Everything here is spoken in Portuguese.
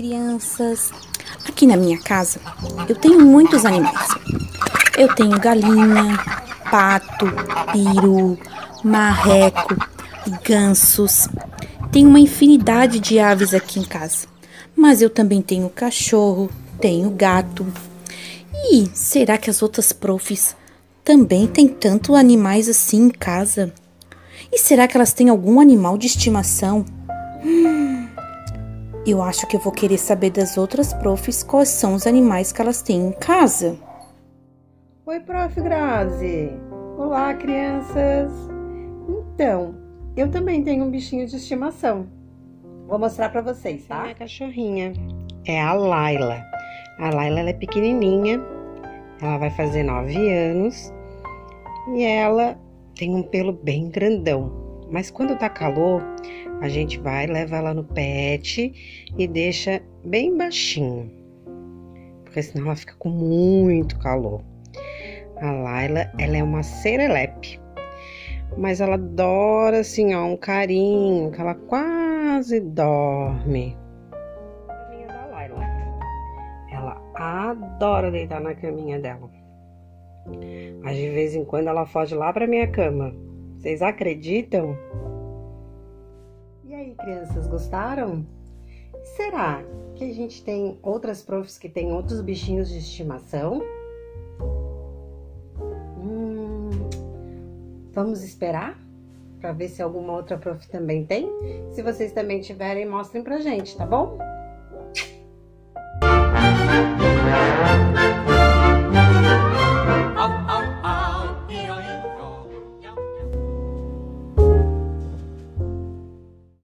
crianças! Aqui na minha casa eu tenho muitos animais. Eu tenho galinha, pato, peru, marreco, gansos. Tenho uma infinidade de aves aqui em casa. Mas eu também tenho cachorro, tenho gato. E será que as outras profs também têm tanto animais assim em casa? E será que elas têm algum animal de estimação? Eu acho que eu vou querer saber das outras profs quais são os animais que elas têm em casa. Oi, prof. Grazi. Olá, crianças. Então, eu também tenho um bichinho de estimação. Vou mostrar para vocês, tá? Minha cachorrinha é a Laila. A Laila ela é pequenininha, ela vai fazer nove anos e ela tem um pelo bem grandão. Mas quando tá calor, a gente vai, leva ela no pet e deixa bem baixinho. Porque senão ela fica com muito calor. A Laila, ela é uma serelepe. Mas ela adora, assim, ó, um carinho, que ela quase dorme. Caminha da Laila. Ela adora deitar na caminha dela. Mas de vez em quando ela foge lá pra minha cama. Vocês acreditam? Aí, crianças, gostaram? Será que a gente tem outras profs que têm outros bichinhos de estimação? Hum, vamos esperar para ver se alguma outra prof também tem? Se vocês também tiverem, mostrem pra gente, tá bom?